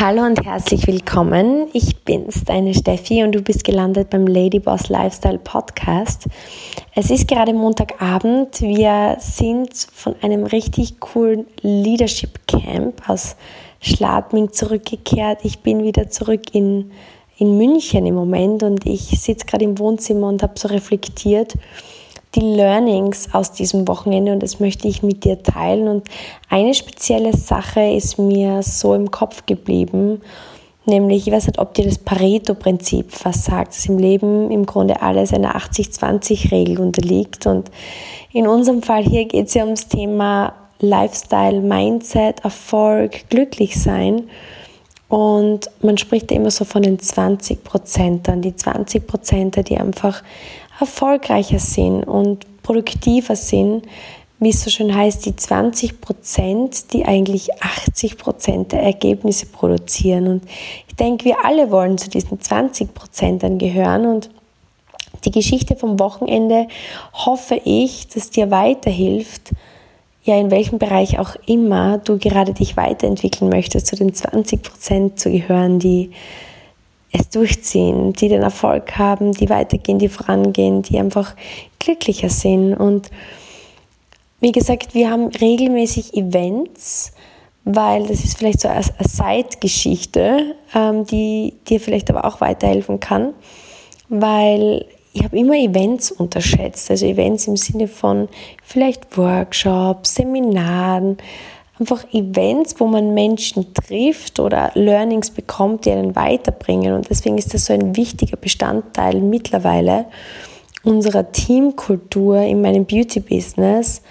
Hallo und herzlich willkommen. Ich bin's, deine Steffi, und du bist gelandet beim Ladyboss Lifestyle Podcast. Es ist gerade Montagabend. Wir sind von einem richtig coolen Leadership Camp aus Schladming zurückgekehrt. Ich bin wieder zurück in, in München im Moment und ich sitze gerade im Wohnzimmer und habe so reflektiert die Learnings aus diesem Wochenende und das möchte ich mit dir teilen. Und eine spezielle Sache ist mir so im Kopf geblieben, nämlich, ich weiß nicht, ob dir das Pareto-Prinzip was sagt, dass im Leben im Grunde alles einer 80-20-Regel unterliegt. Und in unserem Fall hier geht es ja ums Thema Lifestyle, Mindset, Erfolg, glücklich sein. Und man spricht ja immer so von den 20 Prozentern, die 20 Prozenter, die einfach erfolgreicher sind und produktiver sind, wie es so schön heißt, die 20 Prozent, die eigentlich 80 Prozent der Ergebnisse produzieren. Und ich denke, wir alle wollen zu diesen 20 Prozent gehören. Und die Geschichte vom Wochenende hoffe ich, dass dir weiterhilft, ja, in welchem Bereich auch immer du gerade dich weiterentwickeln möchtest, zu den 20 Prozent zu gehören, die es durchziehen, die den Erfolg haben, die weitergehen, die vorangehen, die einfach glücklicher sind. Und wie gesagt, wir haben regelmäßig Events, weil das ist vielleicht so eine Side-Geschichte, ähm, die dir vielleicht aber auch weiterhelfen kann, weil ich habe immer Events unterschätzt, also Events im Sinne von vielleicht Workshops, Seminaren, einfach Events, wo man Menschen trifft oder Learnings bekommt, die einen weiterbringen. Und deswegen ist das so ein wichtiger Bestandteil mittlerweile unserer Teamkultur in meinem Beauty-Business.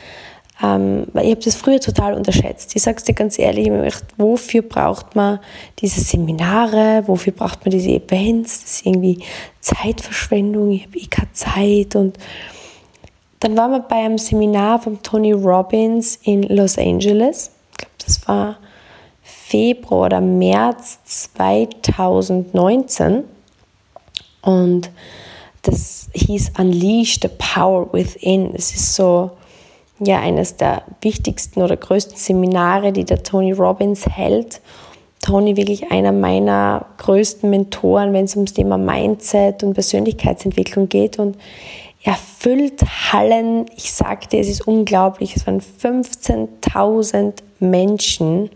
Ähm, ich habe das früher total unterschätzt. Ich sage es dir ganz ehrlich, ich gedacht, wofür braucht man diese Seminare, wofür braucht man diese Events? Das ist irgendwie Zeitverschwendung, ich habe eh keine Zeit. Und dann waren wir bei einem Seminar von Tony Robbins in Los Angeles das war Februar oder März 2019 und das hieß Unleash the Power Within. Es ist so ja eines der wichtigsten oder größten Seminare, die der Tony Robbins hält. Tony wirklich einer meiner größten Mentoren, wenn es ums Thema Mindset und Persönlichkeitsentwicklung geht und er füllt Hallen. Ich sagte, es ist unglaublich. Es waren 15.000 Menschen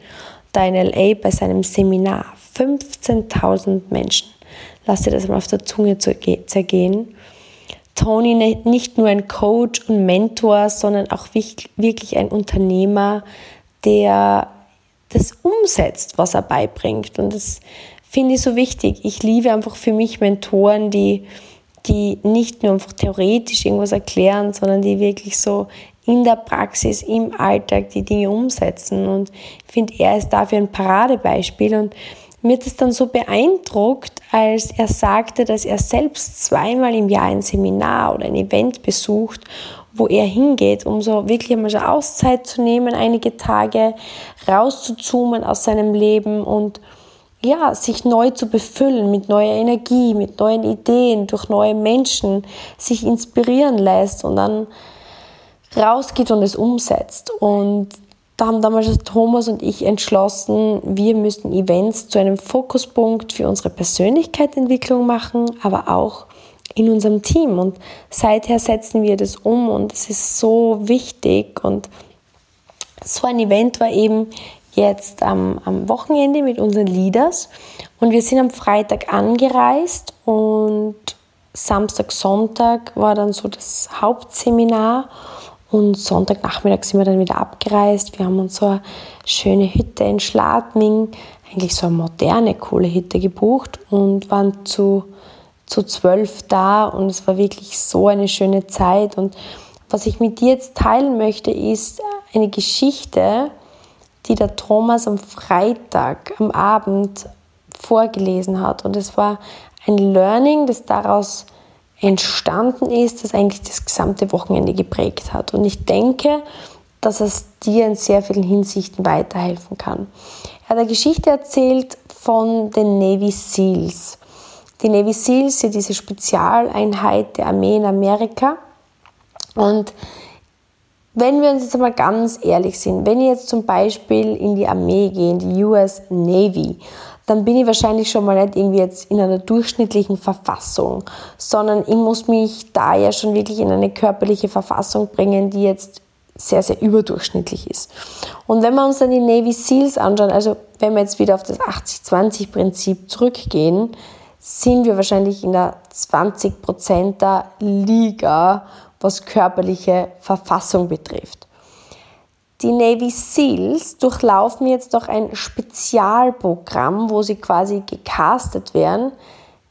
da in LA bei seinem Seminar. 15.000 Menschen. Lass dir das mal auf der Zunge zergehen. Tony nicht nur ein Coach und Mentor, sondern auch wirklich ein Unternehmer, der das umsetzt, was er beibringt. Und das finde ich so wichtig. Ich liebe einfach für mich Mentoren, die, die nicht nur einfach theoretisch irgendwas erklären, sondern die wirklich so in der Praxis, im Alltag die Dinge umsetzen. Und ich finde, er ist dafür ein Paradebeispiel. Und mir hat es dann so beeindruckt, als er sagte, dass er selbst zweimal im Jahr ein Seminar oder ein Event besucht, wo er hingeht, um so wirklich einmal so Auszeit zu nehmen, einige Tage rauszuzoomen aus seinem Leben und ja, sich neu zu befüllen mit neuer Energie, mit neuen Ideen, durch neue Menschen, sich inspirieren lässt und dann rausgeht und es umsetzt. Und da haben damals Thomas und ich entschlossen, wir müssten Events zu einem Fokuspunkt für unsere Persönlichkeitsentwicklung machen, aber auch in unserem Team. Und seither setzen wir das um und es ist so wichtig. Und so ein Event war eben jetzt am, am Wochenende mit unseren Leaders. Und wir sind am Freitag angereist und Samstag, Sonntag war dann so das Hauptseminar. Und Sonntagnachmittag sind wir dann wieder abgereist. Wir haben uns so eine schöne Hütte in Schladming, eigentlich so eine moderne, coole Hütte gebucht und waren zu, zu zwölf da und es war wirklich so eine schöne Zeit. Und was ich mit dir jetzt teilen möchte, ist eine Geschichte, die der Thomas am Freitag am Abend vorgelesen hat. Und es war ein Learning, das daraus entstanden ist, das eigentlich das gesamte Wochenende geprägt hat. Und ich denke, dass es dir in sehr vielen Hinsichten weiterhelfen kann. Er hat eine Geschichte erzählt von den Navy SEALs. Die Navy SEALs sind diese Spezialeinheit der Armee in Amerika. Und wenn wir uns jetzt mal ganz ehrlich sind, wenn ich jetzt zum Beispiel in die Armee gehe, in die US Navy, dann bin ich wahrscheinlich schon mal nicht irgendwie jetzt in einer durchschnittlichen Verfassung, sondern ich muss mich da ja schon wirklich in eine körperliche Verfassung bringen, die jetzt sehr, sehr überdurchschnittlich ist. Und wenn wir uns dann die Navy SEALs anschauen, also wenn wir jetzt wieder auf das 80-20-Prinzip zurückgehen, sind wir wahrscheinlich in der 20%er Liga, was körperliche Verfassung betrifft. Die Navy SEALs durchlaufen jetzt doch ein Spezialprogramm, wo sie quasi gecastet werden.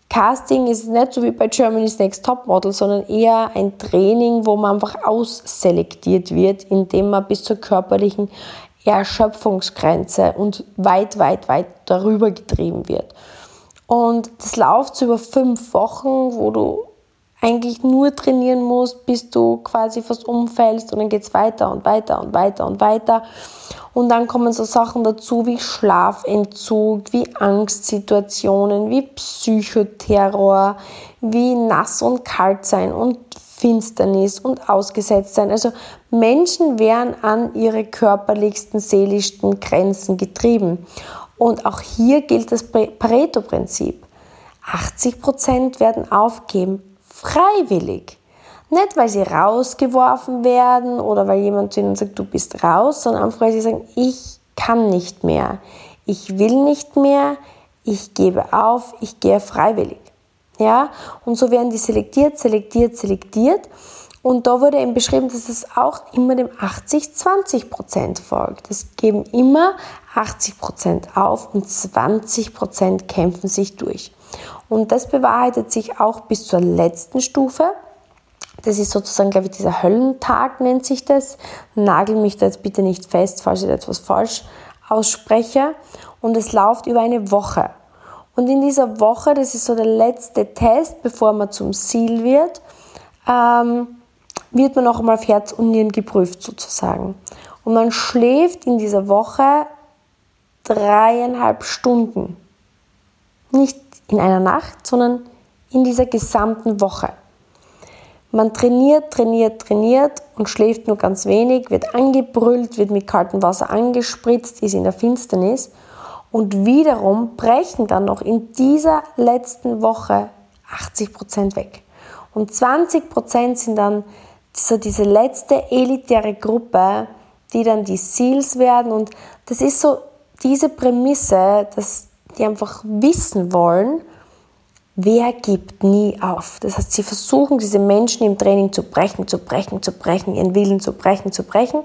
Casting ist nicht so wie bei Germany's Next Topmodel, sondern eher ein Training, wo man einfach ausselektiert wird, indem man bis zur körperlichen Erschöpfungsgrenze und weit, weit, weit darüber getrieben wird. Und das läuft über fünf Wochen, wo du eigentlich nur trainieren musst, bis du quasi fast umfällst und dann geht es weiter und weiter und weiter und weiter. Und dann kommen so Sachen dazu wie Schlafentzug, wie Angstsituationen, wie Psychoterror, wie nass und kalt sein und Finsternis und ausgesetzt sein. Also Menschen werden an ihre körperlichsten, seelischsten Grenzen getrieben. Und auch hier gilt das Pareto-Prinzip. 80% werden aufgeben, freiwillig. Nicht, weil sie rausgeworfen werden oder weil jemand zu ihnen sagt, du bist raus, sondern einfach, weil sie sagen, ich kann nicht mehr, ich will nicht mehr, ich gebe auf, ich gehe freiwillig. Ja? Und so werden die selektiert, selektiert, selektiert. Und da wurde eben beschrieben, dass es auch immer dem 80-20% folgt. Es geben immer 80% auf und 20% kämpfen sich durch. Und das bewahrheitet sich auch bis zur letzten Stufe. Das ist sozusagen, glaube ich, dieser Höllentag nennt sich das. Nagel mich da jetzt bitte nicht fest, falls ich etwas falsch ausspreche. Und es läuft über eine Woche. Und in dieser Woche, das ist so der letzte Test, bevor man zum Ziel wird, ähm, wird man noch einmal auf Herz und Nieren geprüft sozusagen. Und man schläft in dieser Woche dreieinhalb Stunden. Nicht in einer Nacht, sondern in dieser gesamten Woche. Man trainiert, trainiert, trainiert und schläft nur ganz wenig, wird angebrüllt, wird mit kaltem Wasser angespritzt, ist in der Finsternis und wiederum brechen dann noch in dieser letzten Woche 80 Prozent weg. Und 20 Prozent sind dann so diese letzte elitäre Gruppe, die dann die Seals werden. Und das ist so diese Prämisse, dass die einfach wissen wollen, wer gibt nie auf. Das heißt, sie versuchen, diese Menschen im Training zu brechen, zu brechen, zu brechen, ihren Willen zu brechen, zu brechen,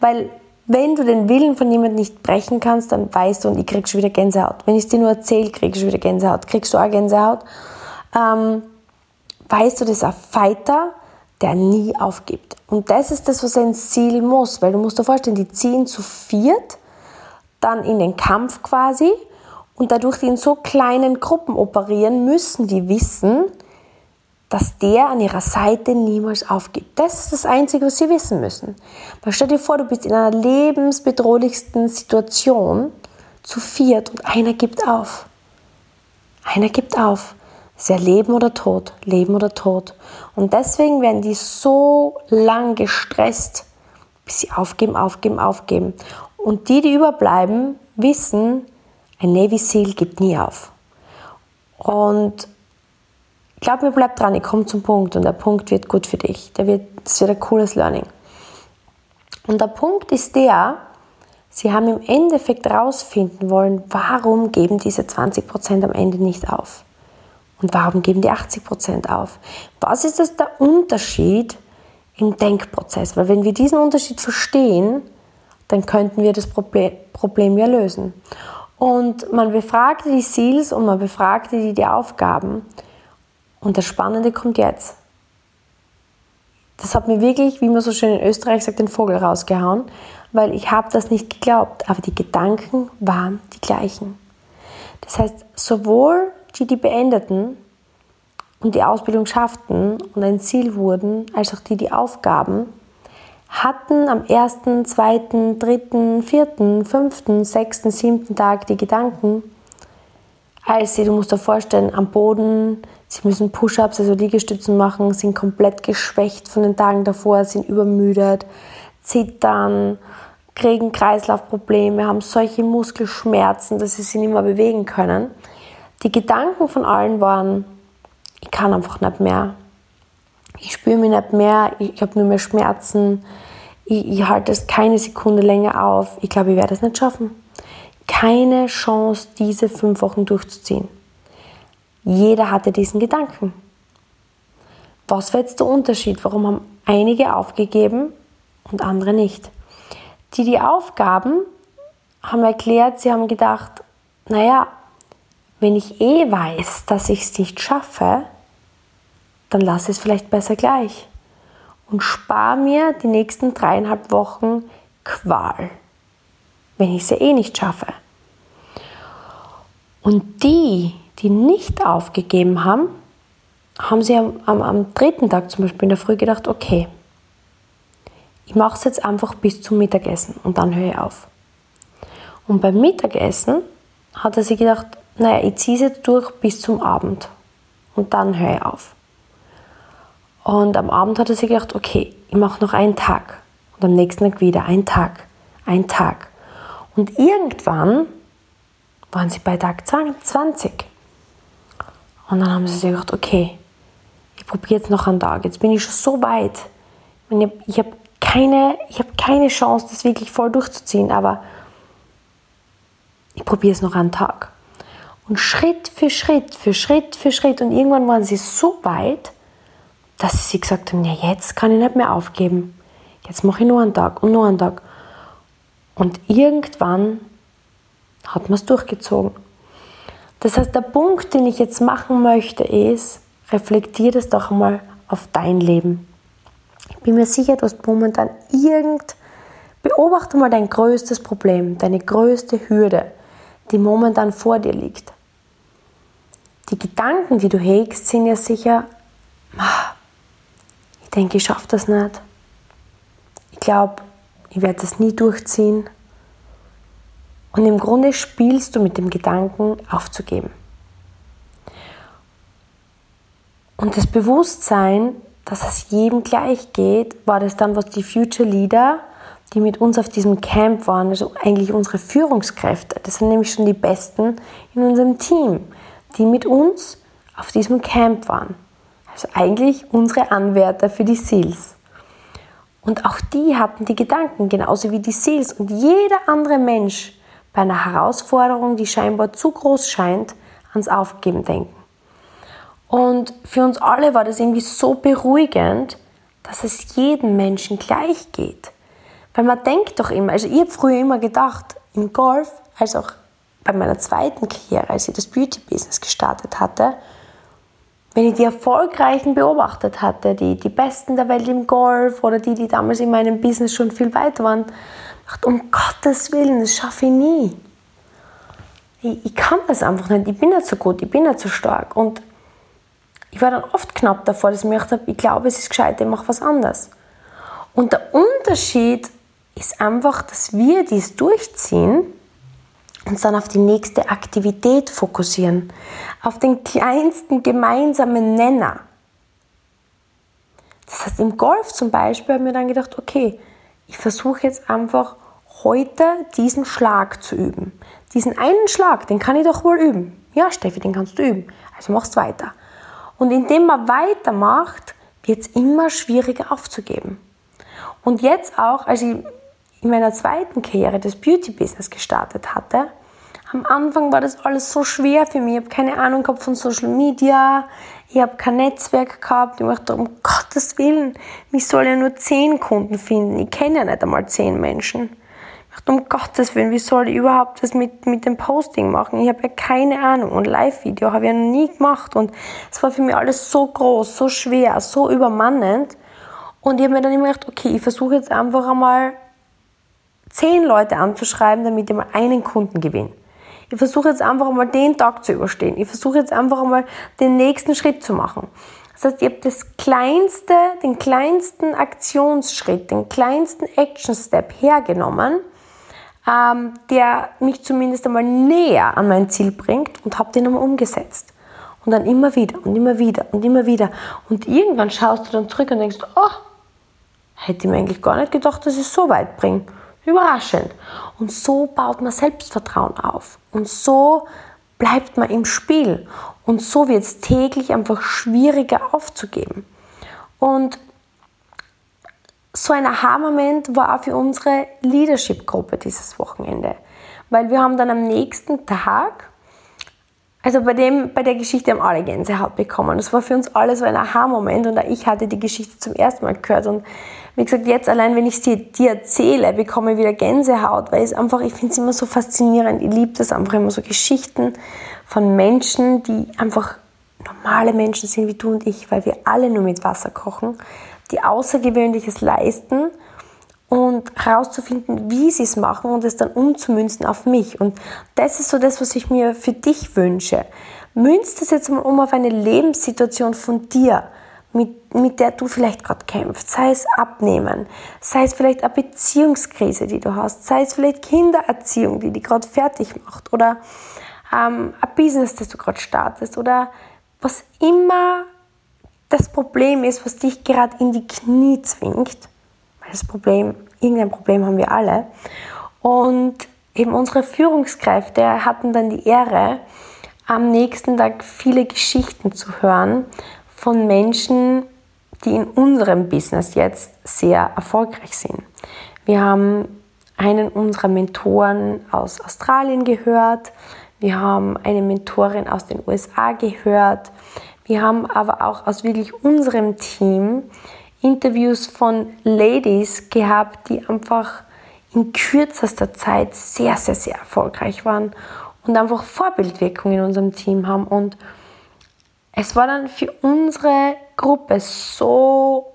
weil wenn du den Willen von jemandem nicht brechen kannst, dann weißt du, und ich krieg schon wieder Gänsehaut. Wenn ich es dir nur erzähle, kriegst du schon wieder Gänsehaut. Kriegst du auch Gänsehaut? Ähm, weißt du, das ist ein Fighter, der nie aufgibt. Und das ist das, was ein Ziel muss, weil du musst dir vorstellen, die ziehen zu viert dann in den Kampf quasi und dadurch die in so kleinen Gruppen operieren, müssen die wissen, dass der an ihrer Seite niemals aufgibt. Das ist das Einzige, was sie wissen müssen. Weil stell dir vor, du bist in einer lebensbedrohlichsten Situation zu viert und einer gibt auf. Einer gibt auf. ist ja Leben oder Tod, Leben oder Tod. Und deswegen werden die so lang gestresst, bis sie aufgeben, aufgeben, aufgeben. Und die, die überbleiben, wissen, ein Navy SEAL gibt nie auf. Und glaub mir, bleib dran, ich komme zum Punkt und der Punkt wird gut für dich. Der wird, das wird ein cooles Learning. Und der Punkt ist der, sie haben im Endeffekt herausfinden wollen, warum geben diese 20% am Ende nicht auf? Und warum geben die 80% auf? Was ist das der Unterschied im Denkprozess? Weil wenn wir diesen Unterschied verstehen, dann könnten wir das Problem, Problem ja lösen. Und man befragte die Seals und man befragte die, die Aufgaben. Und das Spannende kommt jetzt. Das hat mir wirklich, wie man so schön in Österreich sagt, den Vogel rausgehauen, weil ich habe das nicht geglaubt, aber die Gedanken waren die gleichen. Das heißt, sowohl die, die beendeten und die Ausbildung schafften und ein Ziel wurden, als auch die, die Aufgaben, hatten am ersten, zweiten, dritten, vierten, fünften, sechsten, siebten Tag die Gedanken, als sie, du musst dir vorstellen, am Boden, sie müssen Push-ups, also Liegestützen machen, sind komplett geschwächt von den Tagen davor, sind übermüdet. zittern, kriegen Kreislaufprobleme, haben solche Muskelschmerzen, dass sie sich nicht mehr bewegen können. Die Gedanken von allen waren, ich kann einfach nicht mehr. Ich spüre mich nicht mehr, ich habe nur mehr Schmerzen, ich, ich halte es keine Sekunde länger auf. Ich glaube, ich werde es nicht schaffen. Keine Chance, diese fünf Wochen durchzuziehen. Jeder hatte diesen Gedanken. Was war jetzt der Unterschied? Warum haben einige aufgegeben und andere nicht? Die, die aufgaben, haben erklärt, sie haben gedacht, naja, wenn ich eh weiß, dass ich es nicht schaffe, dann lasse ich es vielleicht besser gleich und spare mir die nächsten dreieinhalb Wochen Qual, wenn ich sie eh nicht schaffe. Und die, die nicht aufgegeben haben, haben sie am, am, am dritten Tag zum Beispiel in der Früh gedacht, okay, ich mache es jetzt einfach bis zum Mittagessen und dann höre ich auf. Und beim Mittagessen hat er sich gedacht, naja, ich ziehe es jetzt durch bis zum Abend und dann höre ich auf. Und am Abend hat er sich gedacht, okay, ich mache noch einen Tag. Und am nächsten Tag wieder ein Tag, ein Tag. Und irgendwann waren sie bei Tag 20. Und dann haben sie sich gedacht, okay, ich probiere jetzt noch einen Tag. Jetzt bin ich schon so weit. Ich habe keine, hab keine Chance, das wirklich voll durchzuziehen, aber ich probiere es noch einen Tag. Und Schritt für Schritt, für Schritt für Schritt. Und irgendwann waren sie so weit, dass sie gesagt haben, ja, jetzt kann ich nicht mehr aufgeben. Jetzt mache ich nur einen Tag und nur einen Tag. Und irgendwann hat man es durchgezogen. Das heißt, der Punkt, den ich jetzt machen möchte, ist, reflektier das doch mal auf dein Leben. Ich bin mir sicher, du hast momentan irgend, beobachte mal dein größtes Problem, deine größte Hürde, die momentan vor dir liegt. Die Gedanken, die du hegst, sind ja sicher, ah, denke, ich schaffe das nicht. Ich glaube, ich werde das nie durchziehen. Und im Grunde spielst du mit dem Gedanken, aufzugeben. Und das Bewusstsein, dass es jedem gleich geht, war das dann, was die Future Leader, die mit uns auf diesem Camp waren, also eigentlich unsere Führungskräfte, das sind nämlich schon die Besten in unserem Team, die mit uns auf diesem Camp waren. Also eigentlich unsere Anwärter für die Seals. Und auch die hatten die Gedanken, genauso wie die Seals und jeder andere Mensch bei einer Herausforderung, die scheinbar zu groß scheint, ans Aufgeben denken. Und für uns alle war das irgendwie so beruhigend, dass es jedem Menschen gleich geht. Weil man denkt doch immer, also ich habe früher immer gedacht, im Golf, als auch bei meiner zweiten Karriere, als ich das Beauty-Business gestartet hatte, wenn ich die Erfolgreichen beobachtet hatte, die, die Besten der Welt im Golf oder die, die damals in meinem Business schon viel weiter waren, dachte, um Gottes Willen, das schaffe ich nie. Ich, ich kann das einfach nicht, ich bin nicht so gut, ich bin nicht so stark. Und ich war dann oft knapp davor, dass ich mir gedacht habe, ich glaube, es ist gescheit, ich mache was anderes. Und der Unterschied ist einfach, dass wir dies durchziehen, uns dann auf die nächste Aktivität fokussieren, auf den kleinsten gemeinsamen Nenner. Das heißt, im Golf zum Beispiel haben wir dann gedacht, okay, ich versuche jetzt einfach heute diesen Schlag zu üben. Diesen einen Schlag, den kann ich doch wohl üben. Ja, Steffi, den kannst du üben. Also machst weiter. Und indem man weitermacht, wird es immer schwieriger aufzugeben. Und jetzt auch, als ich in meiner zweiten Karriere das Beauty-Business gestartet hatte, am Anfang war das alles so schwer für mich. Ich habe keine Ahnung gehabt von Social Media, ich habe kein Netzwerk gehabt. Ich dachte, um Gottes Willen, mich soll ja nur zehn Kunden finden. Ich kenne ja nicht einmal zehn Menschen. Ich dachte, um Gottes Willen, wie soll ich überhaupt das mit, mit dem Posting machen? Ich habe ja keine Ahnung. Und Live-Video habe ich ja noch nie gemacht. Und es war für mich alles so groß, so schwer, so übermannend. Und ich habe mir dann immer gedacht, okay, ich versuche jetzt einfach einmal zehn Leute anzuschreiben, damit ich mal einen Kunden gewinne. Ich versuche jetzt einfach einmal den Tag zu überstehen. Ich versuche jetzt einfach einmal den nächsten Schritt zu machen. Das heißt, ich habe das kleinste, den kleinsten Aktionsschritt, den kleinsten Action Step hergenommen, ähm, der mich zumindest einmal näher an mein Ziel bringt und habe den einmal umgesetzt. Und dann immer wieder und immer wieder und immer wieder. Und irgendwann schaust du dann zurück und denkst, oh, Hätte ich mir eigentlich gar nicht gedacht, dass ich es so weit bringe. Überraschend. Und so baut man Selbstvertrauen auf. Und so bleibt man im Spiel. Und so wird es täglich einfach schwieriger aufzugeben. Und so ein Aha-Moment war auch für unsere Leadership-Gruppe dieses Wochenende. Weil wir haben dann am nächsten Tag, also bei, dem, bei der Geschichte haben alle Gänsehaut bekommen. Das war für uns alle so ein Aha-Moment und ich hatte die Geschichte zum ersten Mal gehört und wie gesagt, jetzt allein, wenn ich sie dir erzähle, bekomme ich wieder Gänsehaut, weil es einfach, ich finde es immer so faszinierend. Ich liebe das einfach immer so Geschichten von Menschen, die einfach normale Menschen sind wie du und ich, weil wir alle nur mit Wasser kochen, die Außergewöhnliches leisten und herauszufinden, wie sie es machen und es dann umzumünzen auf mich. Und das ist so das, was ich mir für dich wünsche. Münz das jetzt mal um auf eine Lebenssituation von dir mit, mit der du vielleicht gerade kämpfst. Sei es Abnehmen, sei es vielleicht eine Beziehungskrise, die du hast, sei es vielleicht Kindererziehung, die dich gerade fertig macht oder ähm, ein Business, das du gerade startest oder was immer das Problem ist, was dich gerade in die Knie zwingt. Weil das Problem, irgendein Problem haben wir alle. Und eben unsere Führungskräfte hatten dann die Ehre, am nächsten Tag viele Geschichten zu hören von Menschen, die in unserem Business jetzt sehr erfolgreich sind. Wir haben einen unserer Mentoren aus Australien gehört, wir haben eine Mentorin aus den USA gehört, wir haben aber auch aus wirklich unserem Team Interviews von Ladies gehabt, die einfach in kürzester Zeit sehr, sehr, sehr erfolgreich waren und einfach Vorbildwirkung in unserem Team haben. Und es war dann für unsere Gruppe so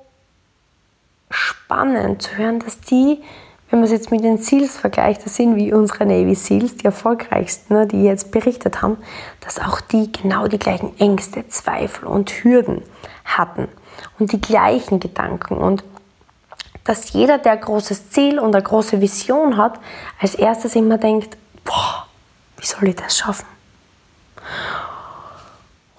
spannend zu hören, dass die, wenn man es jetzt mit den Seals vergleicht, das sind wie unsere Navy Seals, die erfolgreichsten, ne, die jetzt berichtet haben, dass auch die genau die gleichen Ängste, Zweifel und Hürden hatten und die gleichen Gedanken und dass jeder, der ein großes Ziel und eine große Vision hat, als erstes immer denkt, boah, wie soll ich das schaffen?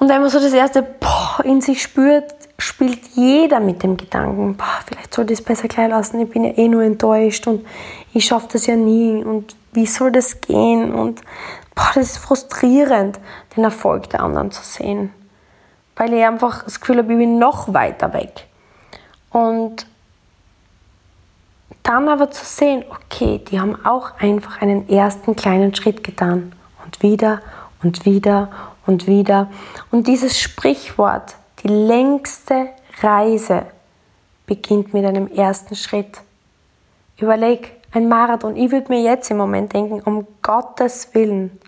Und wenn man so das erste Boah in sich spürt, spielt jeder mit dem Gedanken, boah, vielleicht sollte ich es besser gleich lassen, ich bin ja eh nur enttäuscht und ich schaffe das ja nie und wie soll das gehen? Und boah, das ist frustrierend, den Erfolg der anderen zu sehen. Weil ich einfach das Gefühl habe, ich bin noch weiter weg. Und dann aber zu sehen, okay, die haben auch einfach einen ersten kleinen Schritt getan. Und wieder und wieder und wieder. Und dieses Sprichwort, die längste Reise beginnt mit einem ersten Schritt. Überleg, ein Marathon. Ich würde mir jetzt im Moment denken, um Gottes Willen,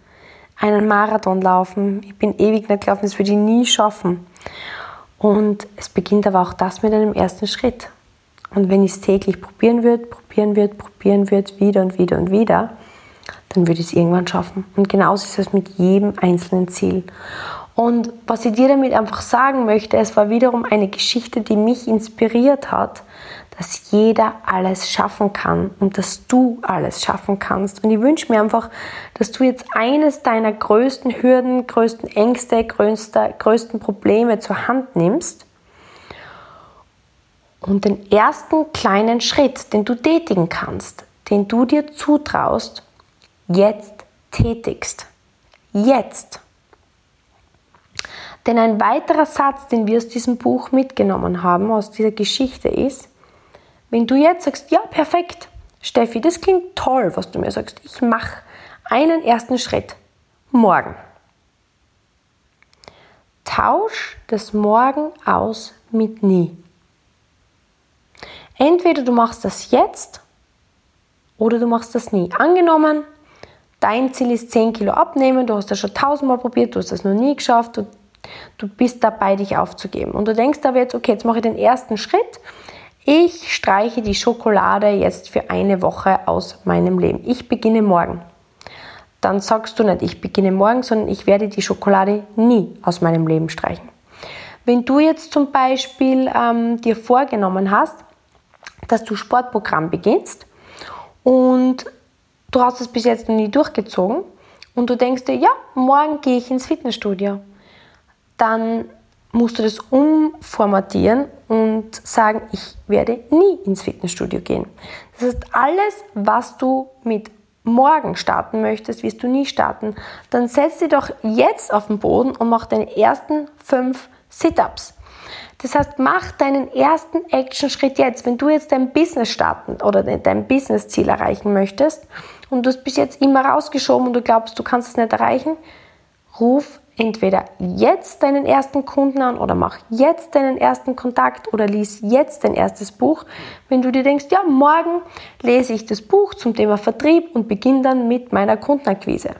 einen Marathon laufen. Ich bin ewig nicht gelaufen, das würde ich nie schaffen. Und es beginnt aber auch das mit einem ersten Schritt. Und wenn ich es täglich probieren würde, probieren würde, probieren würde, wieder und wieder und wieder, dann würde ich es irgendwann schaffen. Und genauso ist es mit jedem einzelnen Ziel. Und was ich dir damit einfach sagen möchte, es war wiederum eine Geschichte, die mich inspiriert hat, dass jeder alles schaffen kann und dass du alles schaffen kannst. Und ich wünsche mir einfach, dass du jetzt eines deiner größten Hürden, größten Ängste, größter, größten Probleme zur Hand nimmst und den ersten kleinen Schritt, den du tätigen kannst, den du dir zutraust, jetzt tätigst. Jetzt. Denn ein weiterer Satz, den wir aus diesem Buch mitgenommen haben, aus dieser Geschichte ist, wenn du jetzt sagst, ja, perfekt, Steffi, das klingt toll, was du mir sagst, ich mache einen ersten Schritt morgen. Tausch das Morgen aus mit nie. Entweder du machst das jetzt oder du machst das nie. Angenommen, dein Ziel ist 10 Kilo abnehmen, du hast das schon tausendmal probiert, du hast das noch nie geschafft, du, du bist dabei, dich aufzugeben. Und du denkst aber jetzt, okay, jetzt mache ich den ersten Schritt. Ich streiche die Schokolade jetzt für eine Woche aus meinem Leben. Ich beginne morgen. Dann sagst du nicht, ich beginne morgen, sondern ich werde die Schokolade nie aus meinem Leben streichen. Wenn du jetzt zum Beispiel ähm, dir vorgenommen hast, dass du Sportprogramm beginnst und du hast es bis jetzt noch nie durchgezogen und du denkst dir, ja, morgen gehe ich ins Fitnessstudio, dann musst du das umformatieren und sagen, ich werde nie ins Fitnessstudio gehen. Das heißt, alles, was du mit morgen starten möchtest, wirst du nie starten, dann setz dich doch jetzt auf den Boden und mach deine ersten fünf Sit-Ups. Das heißt, mach deinen ersten Action-Schritt jetzt. Wenn du jetzt dein Business starten oder dein Business-Ziel erreichen möchtest und du hast bis jetzt immer rausgeschoben und du glaubst, du kannst es nicht erreichen, ruf entweder jetzt deinen ersten Kunden an oder mach jetzt deinen ersten Kontakt oder lies jetzt dein erstes Buch. Wenn du dir denkst, ja, morgen lese ich das Buch zum Thema Vertrieb und beginne dann mit meiner Kundenakquise.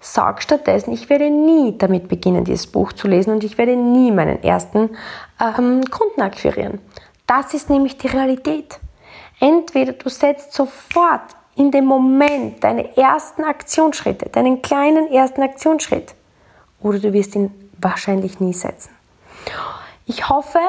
Sag stattdessen, ich werde nie damit beginnen, dieses Buch zu lesen und ich werde nie meinen ersten ähm, Kunden akquirieren. Das ist nämlich die Realität. Entweder du setzt sofort in dem Moment deine ersten Aktionsschritte, deinen kleinen ersten Aktionsschritt oder du wirst ihn wahrscheinlich nie setzen. Ich hoffe,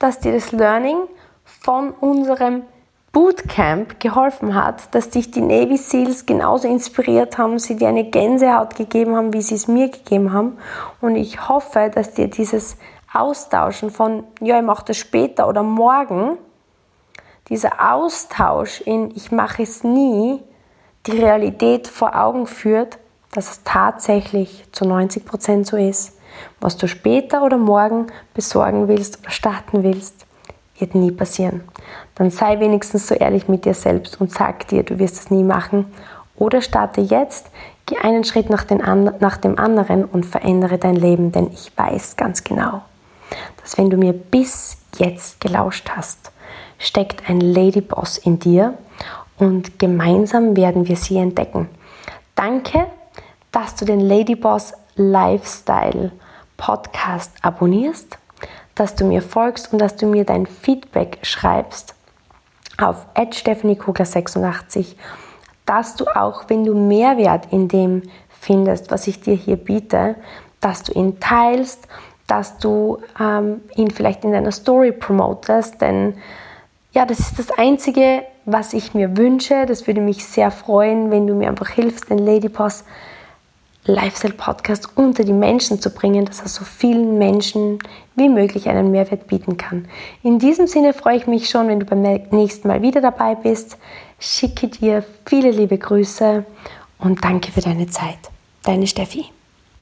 dass dir das Learning von unserem Bootcamp geholfen hat, dass dich die Navy Seals genauso inspiriert haben, sie dir eine Gänsehaut gegeben haben, wie sie es mir gegeben haben. Und ich hoffe, dass dir dieses Austauschen von, ja, ich mache das später oder morgen, dieser Austausch in, ich mache es nie, die Realität vor Augen führt, dass es tatsächlich zu 90 Prozent so ist. Was du später oder morgen besorgen willst oder starten willst, wird nie passieren. Dann sei wenigstens so ehrlich mit dir selbst und sag dir, du wirst es nie machen. Oder starte jetzt, geh einen Schritt nach, nach dem anderen und verändere dein Leben, denn ich weiß ganz genau, dass wenn du mir bis jetzt gelauscht hast, steckt ein Ladyboss in dir und gemeinsam werden wir sie entdecken. Danke dass du den Ladyboss Lifestyle Podcast abonnierst, dass du mir folgst und dass du mir dein Feedback schreibst auf @stephaniekugler86, dass du auch, wenn du Mehrwert in dem findest, was ich dir hier biete, dass du ihn teilst, dass du ähm, ihn vielleicht in deiner Story promotest, denn ja, das ist das Einzige, was ich mir wünsche. Das würde mich sehr freuen, wenn du mir einfach hilfst, den Ladyboss Lifestyle-Podcast unter die Menschen zu bringen, dass er so vielen Menschen wie möglich einen Mehrwert bieten kann. In diesem Sinne freue ich mich schon, wenn du beim nächsten Mal wieder dabei bist. Schicke dir viele liebe Grüße und danke für deine Zeit. Deine Steffi.